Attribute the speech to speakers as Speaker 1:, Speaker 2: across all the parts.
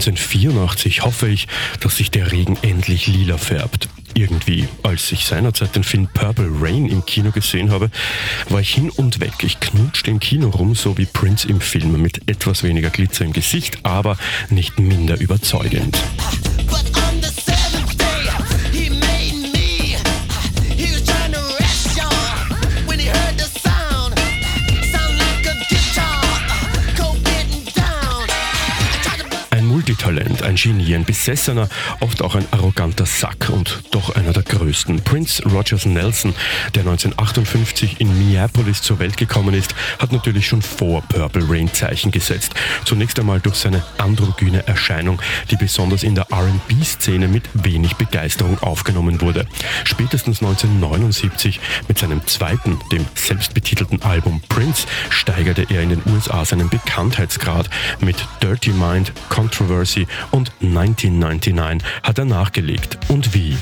Speaker 1: 1984 hoffe ich, dass sich der Regen endlich lila färbt. Irgendwie, als ich seinerzeit den Film Purple Rain im Kino gesehen habe, war ich hin und weg. Ich knutschte im Kino rum, so wie Prince im Film, mit etwas weniger Glitzer im Gesicht, aber nicht minder überzeugend. Multitalent, ein Genie, ein Besessener, oft auch ein arroganter Sack und doch einer der größten. Prince Rogers Nelson, der 1958 in Minneapolis zur Welt gekommen ist, hat natürlich schon vor Purple Rain Zeichen gesetzt. Zunächst einmal durch seine androgyne Erscheinung, die besonders in der RB-Szene mit wenig Begeisterung aufgenommen wurde. Spätestens 1979 mit seinem zweiten, dem selbstbetitelten Album Prince, steigerte er in den USA seinen Bekanntheitsgrad mit Dirty Mind, Controversy Controversy und 1999 hat er nachgelegt. Und wie?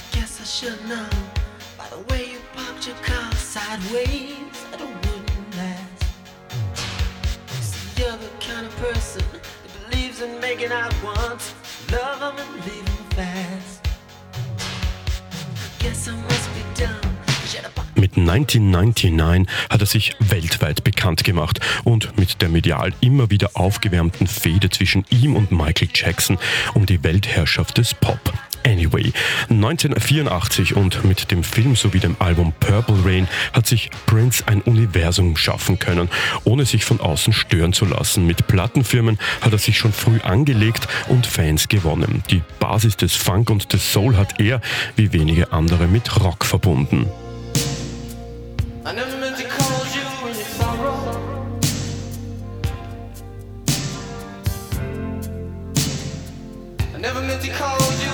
Speaker 1: Guess I must be done. Mit 1999 hat er sich weltweit bekannt gemacht und mit der medial immer wieder aufgewärmten Fehde zwischen ihm und Michael Jackson um die Weltherrschaft des Pop. Anyway, 1984 und mit dem Film sowie dem Album Purple Rain hat sich Prince ein Universum schaffen können, ohne sich von außen stören zu lassen. Mit Plattenfirmen hat er sich schon früh angelegt und Fans gewonnen. Die Basis des Funk und des Soul hat er, wie wenige andere, mit Rock verbunden. I never meant to call you in your sorrow. I never meant to call you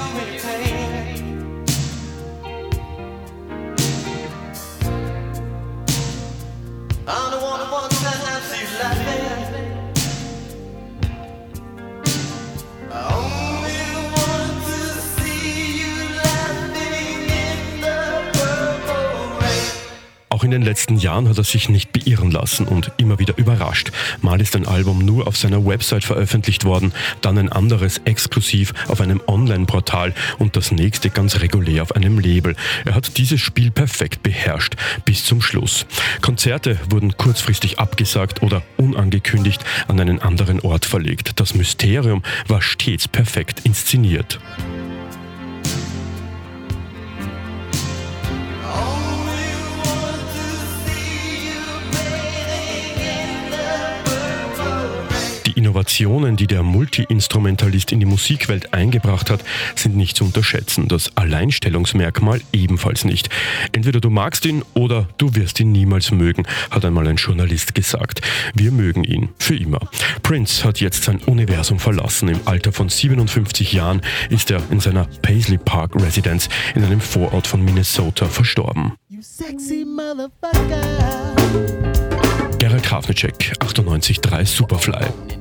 Speaker 1: Auch in den letzten Jahren hat er sich nicht beirren lassen und immer wieder überrascht. Mal ist ein Album nur auf seiner Website veröffentlicht worden, dann ein anderes exklusiv auf einem Online-Portal und das nächste ganz regulär auf einem Label. Er hat dieses Spiel perfekt beherrscht bis zum Schluss. Konzerte wurden kurzfristig abgesagt oder unangekündigt an einen anderen Ort verlegt. Das Mysterium war stets perfekt inszeniert. Innovationen, die der Multi-Instrumentalist in die Musikwelt eingebracht hat, sind nicht zu unterschätzen. Das Alleinstellungsmerkmal ebenfalls nicht. Entweder du magst ihn oder du wirst ihn niemals mögen, hat einmal ein Journalist gesagt. Wir mögen ihn für immer. Prince hat jetzt sein Universum verlassen. Im Alter von 57 Jahren ist er in seiner Paisley Park Residence in einem Vorort von Minnesota verstorben. Gerald Krafnicek, 98.3 Superfly.